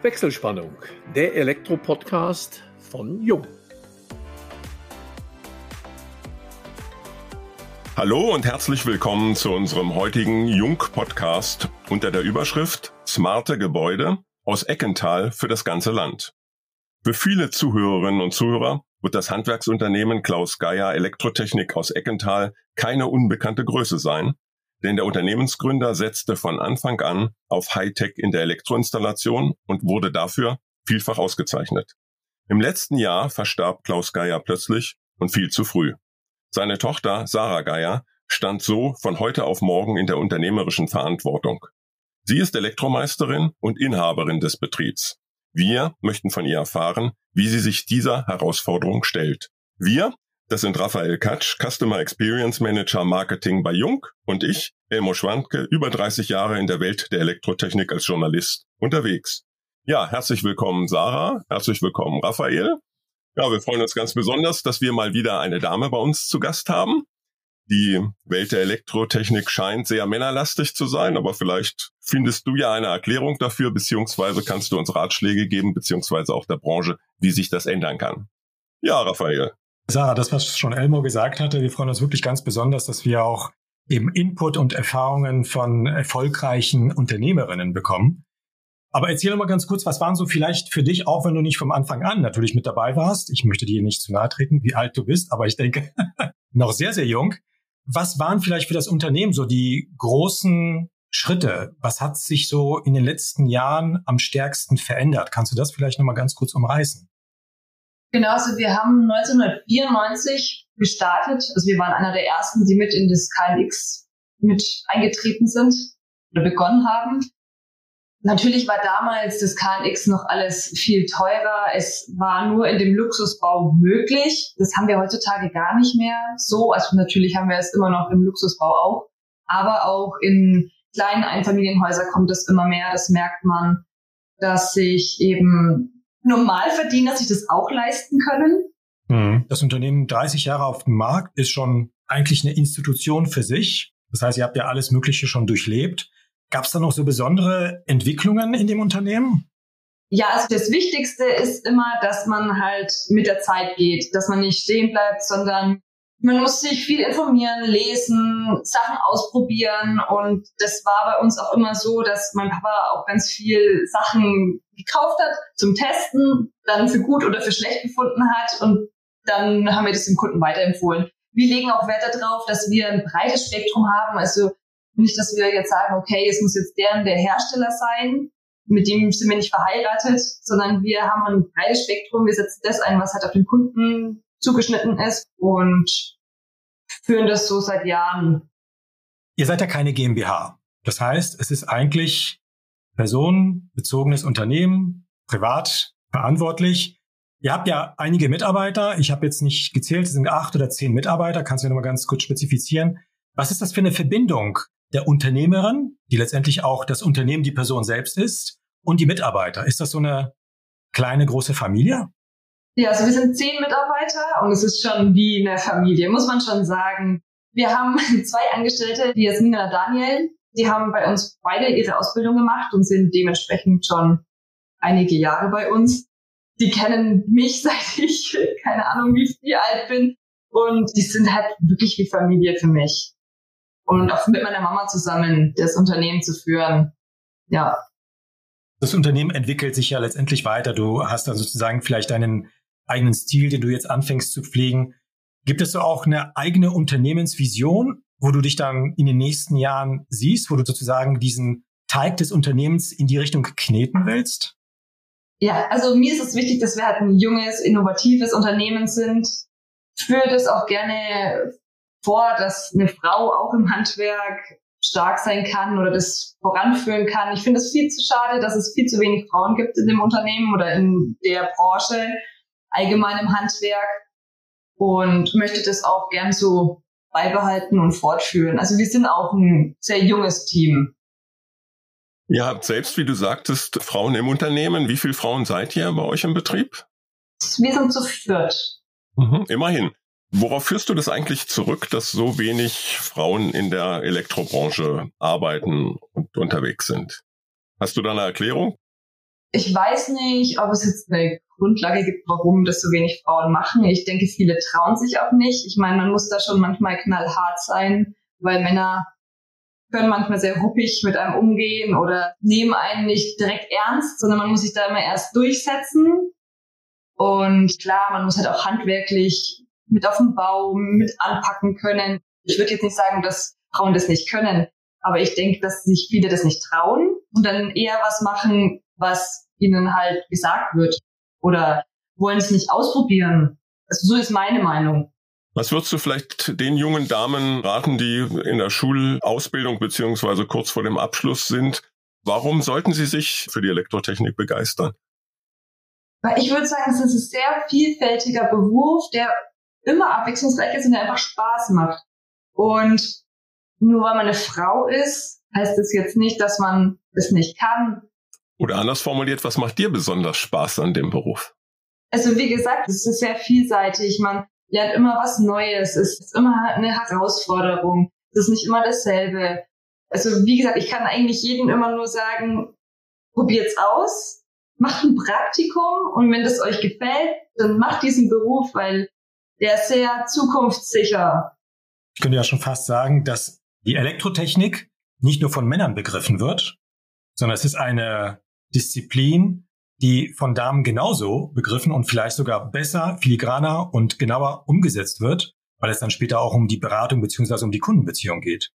Wechselspannung, der Elektro-Podcast von Jung. Hallo und herzlich willkommen zu unserem heutigen Jung-Podcast unter der Überschrift Smarte Gebäude aus Eckental für das ganze Land. Für viele Zuhörerinnen und Zuhörer wird das Handwerksunternehmen Klaus Geier Elektrotechnik aus Eckental keine unbekannte Größe sein, denn der Unternehmensgründer setzte von Anfang an auf Hightech in der Elektroinstallation und wurde dafür vielfach ausgezeichnet. Im letzten Jahr verstarb Klaus Geier plötzlich und viel zu früh. Seine Tochter Sarah Geier stand so von heute auf morgen in der unternehmerischen Verantwortung. Sie ist Elektromeisterin und Inhaberin des Betriebs. Wir möchten von ihr erfahren, wie sie sich dieser Herausforderung stellt. Wir, das sind Raphael Katsch, Customer Experience Manager Marketing bei Jung und ich, Elmo Schwandke, über 30 Jahre in der Welt der Elektrotechnik als Journalist unterwegs. Ja, herzlich willkommen Sarah, herzlich willkommen Raphael. Ja, wir freuen uns ganz besonders, dass wir mal wieder eine Dame bei uns zu Gast haben. Die Welt der Elektrotechnik scheint sehr männerlastig zu sein, aber vielleicht findest du ja eine Erklärung dafür, beziehungsweise kannst du uns Ratschläge geben, beziehungsweise auch der Branche, wie sich das ändern kann. Ja, Raphael, Sarah, das, was schon Elmo gesagt hatte, wir freuen uns wirklich ganz besonders, dass wir auch eben Input und Erfahrungen von erfolgreichen Unternehmerinnen bekommen. Aber erzähl doch mal ganz kurz, was waren so vielleicht für dich, auch wenn du nicht vom Anfang an natürlich mit dabei warst, ich möchte dir nicht zu nahe treten, wie alt du bist, aber ich denke, noch sehr, sehr jung. Was waren vielleicht für das Unternehmen so die großen Schritte? Was hat sich so in den letzten Jahren am stärksten verändert? Kannst du das vielleicht nochmal ganz kurz umreißen? Genau, also wir haben 1994 gestartet. Also wir waren einer der ersten, die mit in das KNX mit eingetreten sind oder begonnen haben. Natürlich war damals das KNX noch alles viel teurer. Es war nur in dem Luxusbau möglich. Das haben wir heutzutage gar nicht mehr so. Also natürlich haben wir es immer noch im Luxusbau auch. Aber auch in kleinen Einfamilienhäusern kommt es immer mehr. Das merkt man, dass sich eben Normalverdiener sich das auch leisten können. Mhm. Das Unternehmen 30 Jahre auf dem Markt ist schon eigentlich eine Institution für sich. Das heißt, ihr habt ja alles Mögliche schon durchlebt. Gab es da noch so besondere Entwicklungen in dem Unternehmen? Ja, also das Wichtigste ist immer, dass man halt mit der Zeit geht, dass man nicht stehen bleibt, sondern man muss sich viel informieren, lesen, Sachen ausprobieren und das war bei uns auch immer so, dass mein Papa auch ganz viel Sachen gekauft hat zum Testen, dann für gut oder für schlecht befunden hat und dann haben wir das dem Kunden weiterempfohlen. Wir legen auch Wert darauf, dass wir ein breites Spektrum haben, also nicht, dass wir jetzt sagen, okay, es muss jetzt deren der Hersteller sein, mit dem sind wir nicht verheiratet, sondern wir haben ein breites Spektrum, wir setzen das ein, was halt auf den Kunden zugeschnitten ist und führen das so seit Jahren. Ihr seid ja keine GmbH. Das heißt, es ist eigentlich personenbezogenes Unternehmen, privat verantwortlich. Ihr habt ja einige Mitarbeiter. Ich habe jetzt nicht gezählt, es sind acht oder zehn Mitarbeiter. Kannst du noch mal ganz kurz spezifizieren? Was ist das für eine Verbindung der Unternehmerin, die letztendlich auch das Unternehmen die Person selbst ist, und die Mitarbeiter? Ist das so eine kleine, große Familie? Ja, also wir sind zehn Mitarbeiter und es ist schon wie eine Familie, muss man schon sagen. Wir haben zwei Angestellte, die Jasmina Daniel, die haben bei uns beide ihre Ausbildung gemacht und sind dementsprechend schon einige Jahre bei uns. Die kennen mich, seit ich keine Ahnung wie viel alt bin. Und die sind halt wirklich wie Familie für mich. Und auch mit meiner Mama zusammen das Unternehmen zu führen. Ja. Das Unternehmen entwickelt sich ja letztendlich weiter. Du hast dann sozusagen vielleicht deinen eigenen Stil, den du jetzt anfängst zu pflegen. Gibt es so auch eine eigene Unternehmensvision, wo du dich dann in den nächsten Jahren siehst, wo du sozusagen diesen Teig des Unternehmens in die Richtung kneten willst? Ja, also mir ist es wichtig, dass wir halt ein junges, innovatives Unternehmen sind. Ich führe das auch gerne vor, dass eine Frau auch im Handwerk stark sein kann oder das voranführen kann. Ich finde es viel zu schade, dass es viel zu wenig Frauen gibt in dem Unternehmen oder in der Branche allgemein im Handwerk und möchte das auch gern so beibehalten und fortführen. Also wir sind auch ein sehr junges Team. Ihr habt selbst, wie du sagtest, Frauen im Unternehmen. Wie viele Frauen seid ihr bei euch im Betrieb? Wir sind zu viert. Mhm, immerhin. Worauf führst du das eigentlich zurück, dass so wenig Frauen in der Elektrobranche arbeiten und unterwegs sind? Hast du da eine Erklärung? Ich weiß nicht, ob es jetzt eine Grundlage gibt, warum das so wenig Frauen machen. Ich denke, viele trauen sich auch nicht. Ich meine, man muss da schon manchmal knallhart sein, weil Männer können manchmal sehr ruppig mit einem umgehen oder nehmen einen nicht direkt ernst, sondern man muss sich da immer erst durchsetzen. Und klar, man muss halt auch handwerklich mit auf dem Bau, mit anpacken können. Ich würde jetzt nicht sagen, dass Frauen das nicht können, aber ich denke, dass sich viele das nicht trauen und dann eher was machen, was ihnen halt gesagt wird oder wollen es nicht ausprobieren. Also so ist meine Meinung. Was würdest du vielleicht den jungen Damen raten, die in der Schulausbildung beziehungsweise kurz vor dem Abschluss sind? Warum sollten sie sich für die Elektrotechnik begeistern? Ich würde sagen, es ist ein sehr vielfältiger Beruf, der immer abwechslungsreich ist und der einfach Spaß macht. Und nur weil man eine Frau ist, heißt es jetzt nicht, dass man es nicht kann. Oder anders formuliert, was macht dir besonders Spaß an dem Beruf? Also wie gesagt, es ist sehr vielseitig. Man lernt immer was Neues. Es ist immer eine Herausforderung. Es ist nicht immer dasselbe. Also wie gesagt, ich kann eigentlich jedem immer nur sagen, probiert's aus, macht ein Praktikum und wenn das euch gefällt, dann macht diesen Beruf, weil der ist sehr zukunftssicher. Ich könnte ja schon fast sagen, dass die Elektrotechnik nicht nur von Männern begriffen wird, sondern es ist eine Disziplin, die von Damen genauso begriffen und vielleicht sogar besser, filigraner und genauer umgesetzt wird, weil es dann später auch um die Beratung beziehungsweise um die Kundenbeziehung geht.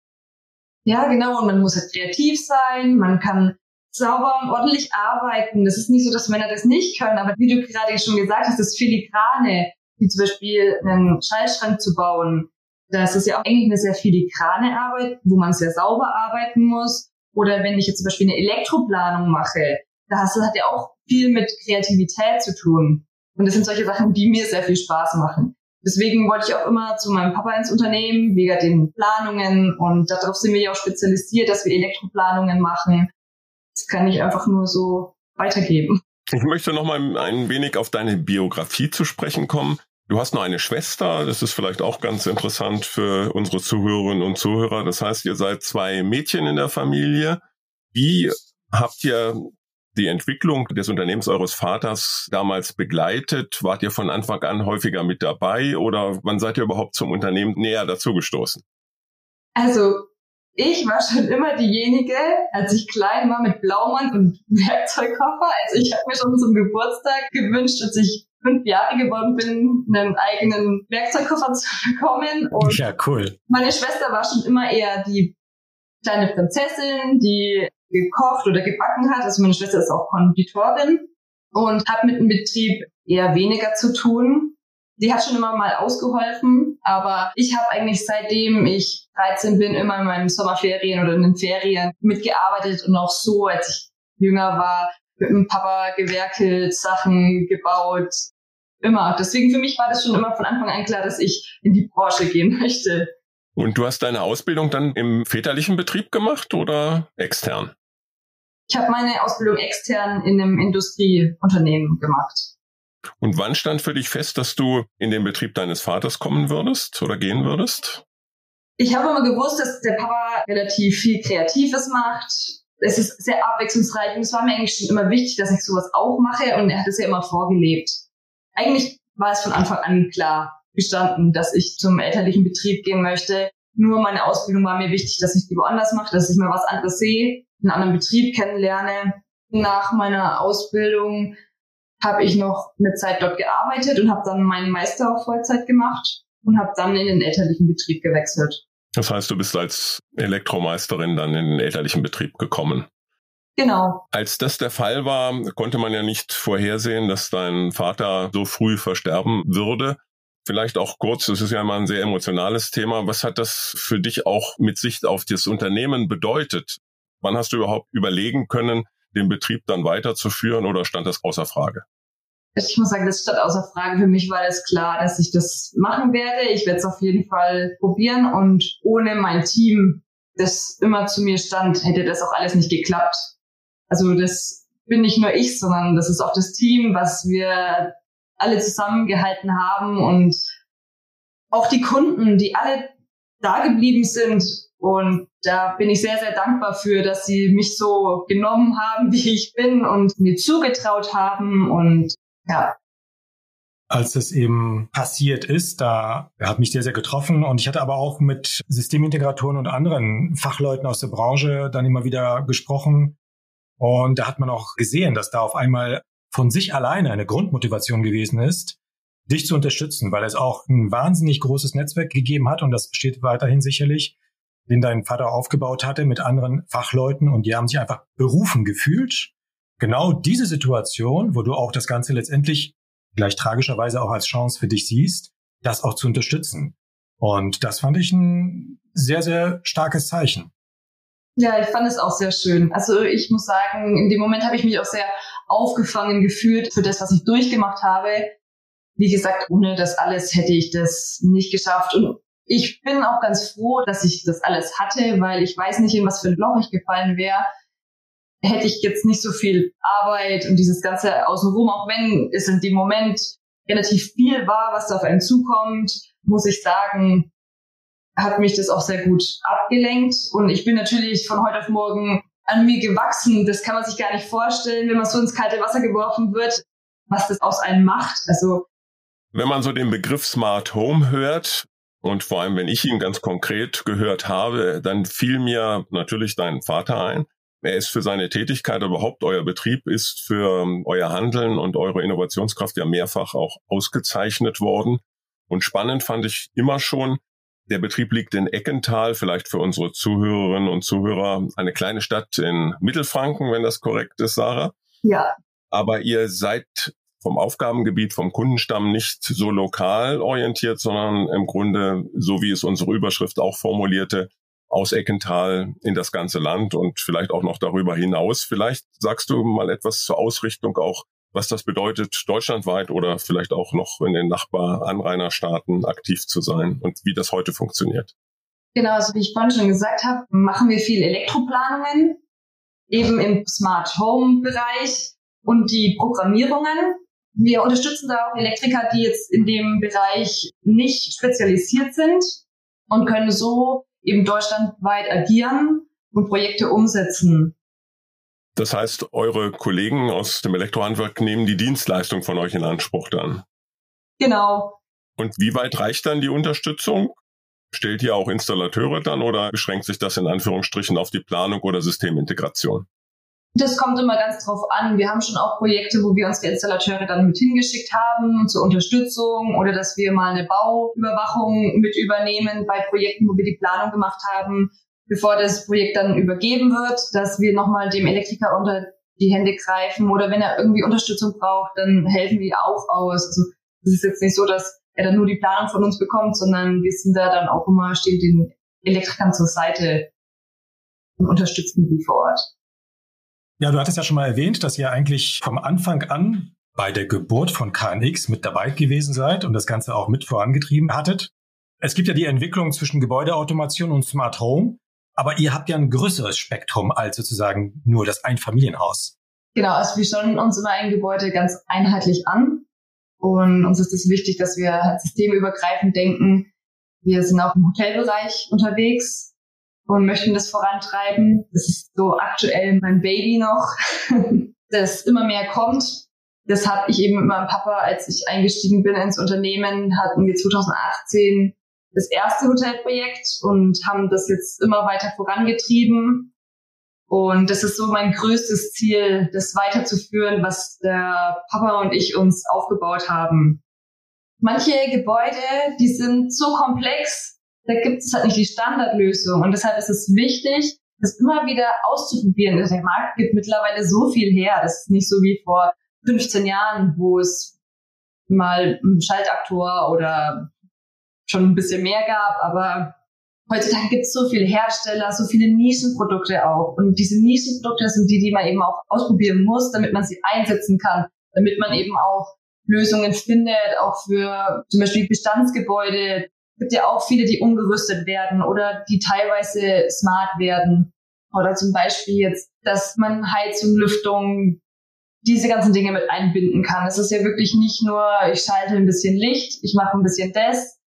Ja, genau. Und man muss halt kreativ sein, man kann sauber und ordentlich arbeiten. Das ist nicht so, dass Männer das nicht können, aber wie du gerade schon gesagt hast, das Filigrane, wie zum Beispiel einen Schallschrank zu bauen, das ist ja auch eigentlich eine sehr filigrane Arbeit, wo man sehr sauber arbeiten muss. Oder wenn ich jetzt zum Beispiel eine Elektroplanung mache, da hast du, hat ja auch viel mit Kreativität zu tun. Und das sind solche Sachen, die mir sehr viel Spaß machen. Deswegen wollte ich auch immer zu meinem Papa ins Unternehmen, wegen den Planungen. Und darauf sind wir ja auch spezialisiert, dass wir Elektroplanungen machen. Das kann ich einfach nur so weitergeben. Ich möchte noch mal ein wenig auf deine Biografie zu sprechen kommen. Du hast noch eine Schwester, das ist vielleicht auch ganz interessant für unsere Zuhörerinnen und Zuhörer. Das heißt, ihr seid zwei Mädchen in der Familie. Wie habt ihr die Entwicklung des Unternehmens eures Vaters damals begleitet? Wart ihr von Anfang an häufiger mit dabei oder wann seid ihr überhaupt zum Unternehmen näher dazugestoßen? Also ich war schon immer diejenige, als ich klein war mit Blaumann und Werkzeugkoffer. Also ich habe mir schon zum Geburtstag gewünscht, als ich fünf Jahre geworden bin, einen eigenen Werkzeugkoffer zu bekommen. Und ja, cool. Meine Schwester war schon immer eher die kleine Prinzessin, die gekocht oder gebacken hat. Also meine Schwester ist auch Konditorin und hat mit dem Betrieb eher weniger zu tun. Die hat schon immer mal ausgeholfen, aber ich habe eigentlich seitdem ich 13 bin immer in meinen Sommerferien oder in den Ferien mitgearbeitet und auch so, als ich jünger war, mit dem Papa gewerkelt, Sachen gebaut, immer. Deswegen für mich war das schon immer von Anfang an klar, dass ich in die Branche gehen möchte. Und du hast deine Ausbildung dann im väterlichen Betrieb gemacht oder extern? Ich habe meine Ausbildung extern in einem Industrieunternehmen gemacht. Und wann stand für dich fest, dass du in den Betrieb deines Vaters kommen würdest oder gehen würdest? Ich habe immer gewusst, dass der Papa relativ viel Kreatives macht. Es ist sehr abwechslungsreich und es war mir eigentlich schon immer wichtig, dass ich sowas auch mache und er hat es ja immer vorgelebt. Eigentlich war es von Anfang an klar gestanden, dass ich zum elterlichen Betrieb gehen möchte. Nur meine Ausbildung war mir wichtig, dass ich die woanders mache, dass ich mal was anderes sehe, einen anderen Betrieb kennenlerne. Nach meiner Ausbildung habe ich noch eine Zeit dort gearbeitet und habe dann meinen Meister auf Vollzeit gemacht und habe dann in den elterlichen Betrieb gewechselt. Das heißt, du bist als Elektromeisterin dann in den elterlichen Betrieb gekommen. Genau. Als das der Fall war, konnte man ja nicht vorhersehen, dass dein Vater so früh versterben würde. Vielleicht auch kurz, das ist ja immer ein sehr emotionales Thema. Was hat das für dich auch mit Sicht auf das Unternehmen bedeutet? Wann hast du überhaupt überlegen können, den Betrieb dann weiterzuführen oder stand das außer Frage? Ich muss sagen, das stand außer Frage. Für mich war es klar, dass ich das machen werde. Ich werde es auf jeden Fall probieren und ohne mein Team, das immer zu mir stand, hätte das auch alles nicht geklappt. Also das bin nicht nur ich, sondern das ist auch das Team, was wir alle zusammengehalten haben und auch die Kunden, die alle da geblieben sind. Und da bin ich sehr, sehr dankbar für, dass sie mich so genommen haben, wie ich bin und mir zugetraut haben. Und ja. Als es eben passiert ist, da hat mich sehr, sehr getroffen. Und ich hatte aber auch mit Systemintegratoren und anderen Fachleuten aus der Branche dann immer wieder gesprochen und da hat man auch gesehen, dass da auf einmal von sich alleine eine Grundmotivation gewesen ist, dich zu unterstützen, weil es auch ein wahnsinnig großes Netzwerk gegeben hat und das besteht weiterhin sicherlich, den dein Vater aufgebaut hatte mit anderen Fachleuten und die haben sich einfach berufen gefühlt. Genau diese Situation, wo du auch das Ganze letztendlich gleich tragischerweise auch als Chance für dich siehst, das auch zu unterstützen. Und das fand ich ein sehr, sehr starkes Zeichen. Ja, ich fand es auch sehr schön. Also ich muss sagen, in dem Moment habe ich mich auch sehr aufgefangen gefühlt für das, was ich durchgemacht habe. Wie gesagt, ohne das alles hätte ich das nicht geschafft. Und ich bin auch ganz froh, dass ich das alles hatte, weil ich weiß nicht, in was für ein Loch ich gefallen wäre. Hätte ich jetzt nicht so viel Arbeit und dieses ganze Außenrum, auch wenn es in dem Moment relativ viel war, was da auf einen zukommt, muss ich sagen, hat mich das auch sehr gut abgelenkt. Und ich bin natürlich von heute auf morgen an mir gewachsen. Das kann man sich gar nicht vorstellen, wenn man so ins kalte Wasser geworfen wird, was das aus einem macht. Also wenn man so den Begriff Smart Home hört, und vor allem, wenn ich ihn ganz konkret gehört habe, dann fiel mir natürlich dein Vater ein. Er ist für seine Tätigkeit, überhaupt euer Betrieb ist für ähm, euer Handeln und eure Innovationskraft ja mehrfach auch ausgezeichnet worden. Und spannend fand ich immer schon, der Betrieb liegt in Eckental, vielleicht für unsere Zuhörerinnen und Zuhörer eine kleine Stadt in Mittelfranken, wenn das korrekt ist, Sarah. Ja. Aber ihr seid vom Aufgabengebiet, vom Kundenstamm nicht so lokal orientiert, sondern im Grunde, so wie es unsere Überschrift auch formulierte, aus Eckental in das ganze Land und vielleicht auch noch darüber hinaus. Vielleicht sagst du mal etwas zur Ausrichtung auch, was das bedeutet, deutschlandweit oder vielleicht auch noch in den Nachbar-Anrainerstaaten aktiv zu sein und wie das heute funktioniert. Genau, also wie ich vorhin schon gesagt habe, machen wir viel Elektroplanungen, eben im Smart Home Bereich und die Programmierungen. Wir unterstützen da auch Elektriker, die jetzt in dem Bereich nicht spezialisiert sind und können so eben deutschlandweit agieren und Projekte umsetzen. Das heißt, eure Kollegen aus dem Elektrohandwerk nehmen die Dienstleistung von euch in Anspruch dann. Genau. Und wie weit reicht dann die Unterstützung? Stellt ihr auch Installateure dann oder beschränkt sich das in Anführungsstrichen auf die Planung oder Systemintegration? Das kommt immer ganz drauf an. Wir haben schon auch Projekte, wo wir uns die Installateure dann mit hingeschickt haben zur Unterstützung oder dass wir mal eine Bauüberwachung mit übernehmen bei Projekten, wo wir die Planung gemacht haben, bevor das Projekt dann übergeben wird, dass wir nochmal dem Elektriker unter die Hände greifen oder wenn er irgendwie Unterstützung braucht, dann helfen wir auch aus. Also es ist jetzt nicht so, dass er dann nur die Planung von uns bekommt, sondern wir sind da dann auch immer, stehen den Elektrikern zur Seite und unterstützen die vor Ort. Ja, du hattest ja schon mal erwähnt, dass ihr eigentlich vom Anfang an bei der Geburt von KNX mit dabei gewesen seid und das Ganze auch mit vorangetrieben hattet. Es gibt ja die Entwicklung zwischen Gebäudeautomation und Smart Home, aber ihr habt ja ein größeres Spektrum als sozusagen nur das Einfamilienhaus. Genau, also wir schauen uns immer ein Gebäude ganz einheitlich an und uns ist es wichtig, dass wir halt systemübergreifend denken. Wir sind auch im Hotelbereich unterwegs, und möchten das vorantreiben. Das ist so aktuell mein Baby noch, das immer mehr kommt. Das habe ich eben mit meinem Papa, als ich eingestiegen bin ins Unternehmen, hatten wir 2018 das erste Hotelprojekt und haben das jetzt immer weiter vorangetrieben. Und das ist so mein größtes Ziel, das weiterzuführen, was der Papa und ich uns aufgebaut haben. Manche Gebäude, die sind so komplex, da gibt es halt nicht die Standardlösung. Und deshalb ist es wichtig, das immer wieder auszuprobieren. Der Markt gibt mittlerweile so viel her. Das ist nicht so wie vor 15 Jahren, wo es mal einen Schaltaktor oder schon ein bisschen mehr gab. Aber heutzutage gibt es so viele Hersteller, so viele Nischenprodukte auch. Und diese Nischenprodukte sind die, die man eben auch ausprobieren muss, damit man sie einsetzen kann, damit man eben auch Lösungen findet, auch für zum Beispiel Bestandsgebäude, gibt ja auch viele, die umgerüstet werden oder die teilweise smart werden. Oder zum Beispiel jetzt, dass man Heizung, Lüftung, diese ganzen Dinge mit einbinden kann. Es ist ja wirklich nicht nur, ich schalte ein bisschen Licht, ich mache ein bisschen das,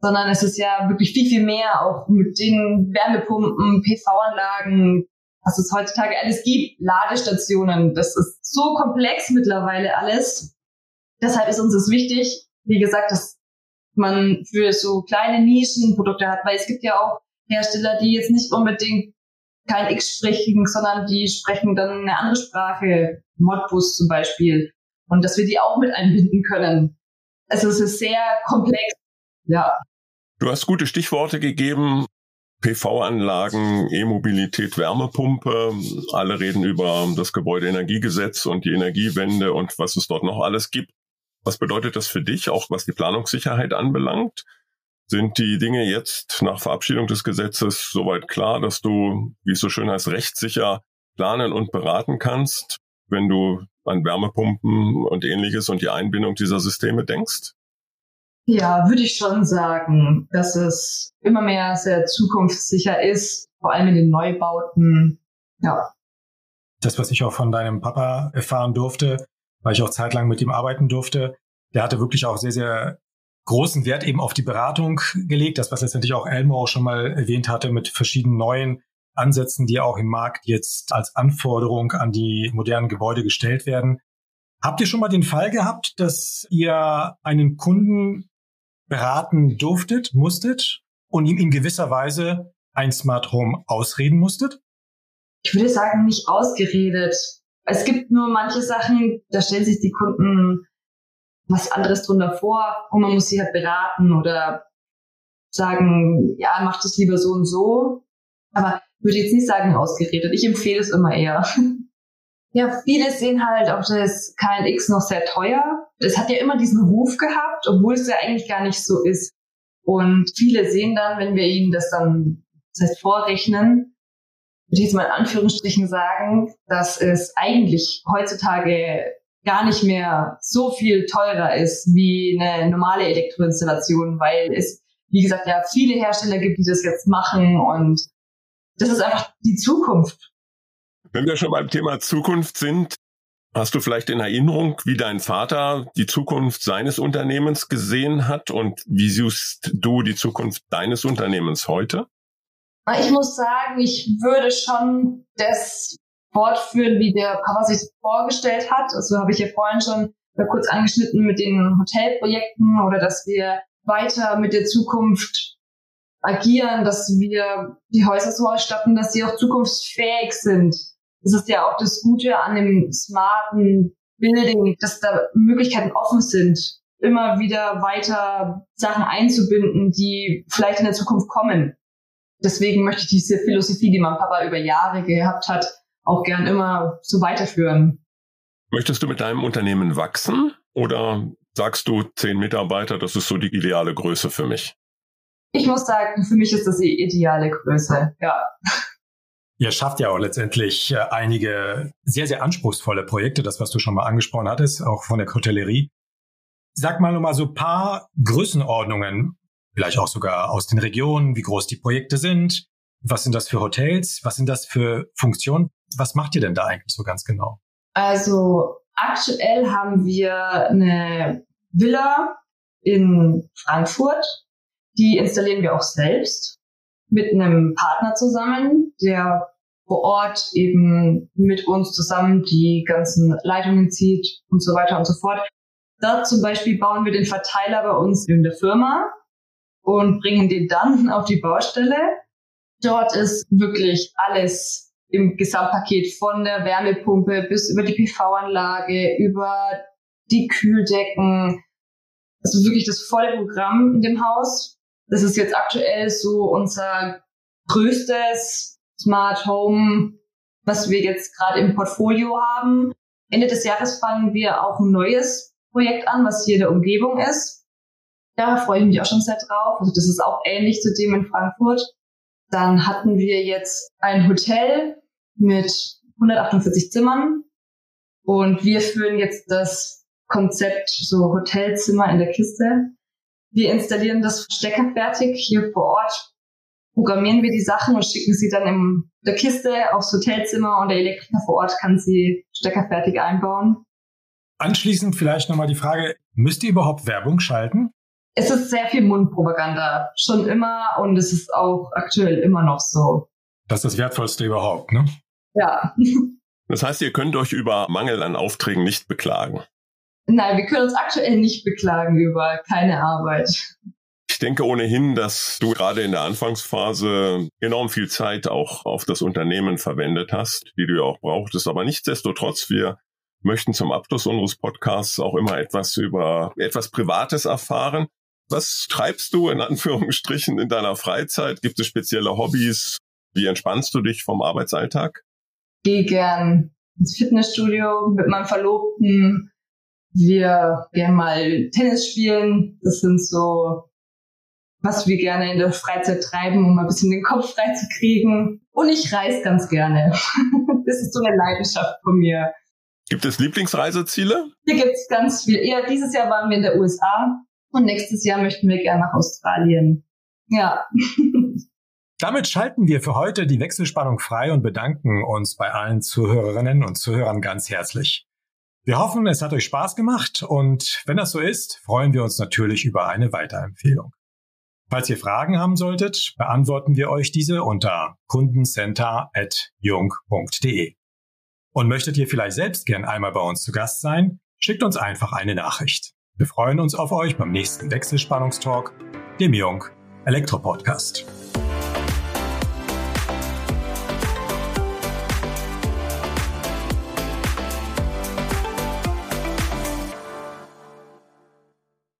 sondern es ist ja wirklich viel, viel mehr, auch mit den Wärmepumpen, PV-Anlagen, was es heutzutage alles gibt, Ladestationen. Das ist so komplex mittlerweile alles. Deshalb ist uns es wichtig, wie gesagt, dass man für so kleine Nischenprodukte hat, weil es gibt ja auch Hersteller, die jetzt nicht unbedingt kein X sprechen, sondern die sprechen dann eine andere Sprache, Modbus zum Beispiel, und dass wir die auch mit einbinden können. Also es ist sehr komplex, ja. Du hast gute Stichworte gegeben. PV-Anlagen, E-Mobilität, Wärmepumpe. Alle reden über das Gebäudeenergiegesetz und die Energiewende und was es dort noch alles gibt. Was bedeutet das für dich, auch was die Planungssicherheit anbelangt? Sind die Dinge jetzt nach Verabschiedung des Gesetzes soweit klar, dass du, wie es so schön heißt, rechtssicher planen und beraten kannst, wenn du an Wärmepumpen und ähnliches und die Einbindung dieser Systeme denkst? Ja, würde ich schon sagen, dass es immer mehr sehr zukunftssicher ist, vor allem in den Neubauten. Ja. Das, was ich auch von deinem Papa erfahren durfte, weil ich auch zeitlang mit ihm arbeiten durfte, der hatte wirklich auch sehr, sehr großen Wert eben auf die Beratung gelegt. Das, was letztendlich auch Elmo auch schon mal erwähnt hatte mit verschiedenen neuen Ansätzen, die auch im Markt jetzt als Anforderung an die modernen Gebäude gestellt werden. Habt ihr schon mal den Fall gehabt, dass ihr einen Kunden beraten durftet, musstet und ihm in gewisser Weise ein Smart Home ausreden musstet? Ich würde sagen, nicht ausgeredet. Es gibt nur manche Sachen, da stellen sich die Kunden was anderes drunter vor und man muss sie halt beraten oder sagen, ja, mach das lieber so und so. Aber ich würde jetzt nicht sagen ausgeredet. Ich empfehle es immer eher. Ja, viele sehen halt auch das KNX noch sehr teuer. Es hat ja immer diesen Ruf gehabt, obwohl es ja eigentlich gar nicht so ist. Und viele sehen dann, wenn wir ihnen das dann, das heißt vorrechnen, würde ich jetzt mal in Anführungsstrichen sagen, dass es eigentlich heutzutage gar nicht mehr so viel teurer ist wie eine normale Elektroinstallation, weil es, wie gesagt, ja viele Hersteller gibt, die das jetzt machen und das ist einfach die Zukunft. Wenn wir schon beim Thema Zukunft sind, hast du vielleicht in Erinnerung, wie dein Vater die Zukunft seines Unternehmens gesehen hat und wie siehst du die Zukunft deines Unternehmens heute? Ich muss sagen, ich würde schon das fortführen, wie der Papa sich vorgestellt hat. Also habe ich ja vorhin schon kurz angeschnitten mit den Hotelprojekten oder dass wir weiter mit der Zukunft agieren, dass wir die Häuser so ausstatten, dass sie auch zukunftsfähig sind das ist ja auch das Gute an dem smarten Building, dass da Möglichkeiten offen sind, immer wieder weiter Sachen einzubinden, die vielleicht in der Zukunft kommen. Deswegen möchte ich diese Philosophie, die mein Papa über Jahre gehabt hat, auch gern immer so weiterführen. Möchtest du mit deinem Unternehmen wachsen oder sagst du zehn Mitarbeiter, das ist so die ideale Größe für mich? Ich muss sagen, für mich ist das die ideale Größe, ja. Ihr schafft ja auch letztendlich äh, einige sehr, sehr anspruchsvolle Projekte, das, was du schon mal angesprochen hattest, auch von der Hotellerie. Sag mal nochmal so ein paar Größenordnungen, vielleicht auch sogar aus den Regionen, wie groß die Projekte sind. Was sind das für Hotels? Was sind das für Funktionen? Was macht ihr denn da eigentlich so ganz genau? Also aktuell haben wir eine Villa in Frankfurt. Die installieren wir auch selbst mit einem Partner zusammen, der vor Ort eben mit uns zusammen die ganzen Leitungen zieht und so weiter und so fort. Dort zum Beispiel bauen wir den Verteiler bei uns in der Firma und bringen den dann auf die Baustelle. Dort ist wirklich alles im Gesamtpaket von der Wärmepumpe bis über die PV-Anlage, über die Kühldecken. Also wirklich das volle Programm in dem Haus. Das ist jetzt aktuell so unser größtes Smart Home, was wir jetzt gerade im Portfolio haben. Ende des Jahres fangen wir auch ein neues Projekt an, was hier in der Umgebung ist. Da freue ich mich auch schon sehr drauf. Also das ist auch ähnlich zu dem in Frankfurt. Dann hatten wir jetzt ein Hotel mit 148 Zimmern und wir führen jetzt das Konzept so Hotelzimmer in der Kiste wir installieren das steckerfertig hier vor Ort, programmieren wir die Sachen und schicken sie dann in der Kiste aufs Hotelzimmer und der Elektriker vor Ort kann sie steckerfertig einbauen. Anschließend vielleicht nochmal die Frage, müsst ihr überhaupt Werbung schalten? es ist sehr viel Mundpropaganda. Schon immer und es ist auch aktuell immer noch so. Das ist das Wertvollste überhaupt, ne? Ja. Das heißt, ihr könnt euch über Mangel an Aufträgen nicht beklagen. Nein, wir können uns aktuell nicht beklagen über keine Arbeit. Ich denke ohnehin, dass du gerade in der Anfangsphase enorm viel Zeit auch auf das Unternehmen verwendet hast, die du ja auch brauchtest. Aber nichtsdestotrotz, wir möchten zum Abschluss unseres Podcasts auch immer etwas über etwas Privates erfahren. Was treibst du in Anführungsstrichen in deiner Freizeit? Gibt es spezielle Hobbys? Wie entspannst du dich vom Arbeitsalltag? Gehe gern ins Fitnessstudio mit meinem Verlobten. Wir gern mal Tennis spielen. Das sind so, was wir gerne in der Freizeit treiben, um ein bisschen den Kopf frei zu kriegen. Und ich reise ganz gerne. das ist so eine Leidenschaft von mir. Gibt es Lieblingsreiseziele? Hier gibt es ganz viel. Eher dieses Jahr waren wir in der USA und nächstes Jahr möchten wir gerne nach Australien. Ja. Damit schalten wir für heute die Wechselspannung frei und bedanken uns bei allen Zuhörerinnen und Zuhörern ganz herzlich. Wir hoffen, es hat euch Spaß gemacht und wenn das so ist, freuen wir uns natürlich über eine Weiterempfehlung. Falls ihr Fragen haben solltet, beantworten wir euch diese unter kundencenter.jung.de. Und möchtet ihr vielleicht selbst gern einmal bei uns zu Gast sein, schickt uns einfach eine Nachricht. Wir freuen uns auf euch beim nächsten Wechselspannungstalk, dem Jung Elektro Podcast.